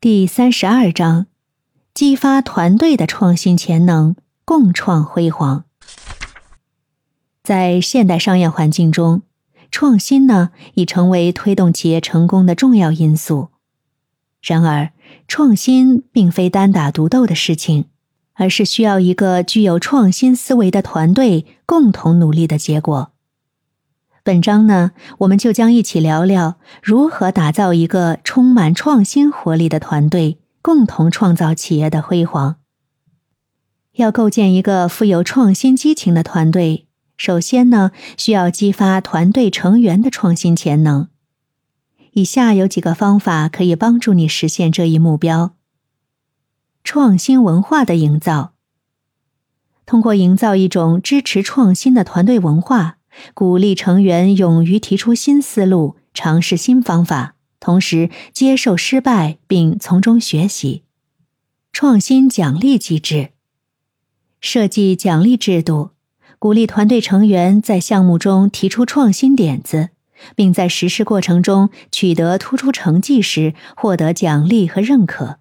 第三十二章：激发团队的创新潜能，共创辉煌。在现代商业环境中，创新呢已成为推动企业成功的重要因素。然而，创新并非单打独斗的事情，而是需要一个具有创新思维的团队共同努力的结果。本章呢，我们就将一起聊聊如何打造一个充满创新活力的团队，共同创造企业的辉煌。要构建一个富有创新激情的团队，首先呢，需要激发团队成员的创新潜能。以下有几个方法可以帮助你实现这一目标：创新文化的营造，通过营造一种支持创新的团队文化。鼓励成员勇于提出新思路，尝试新方法，同时接受失败并从中学习。创新奖励机制，设计奖励制度，鼓励团队成员在项目中提出创新点子，并在实施过程中取得突出成绩时获得奖励和认可。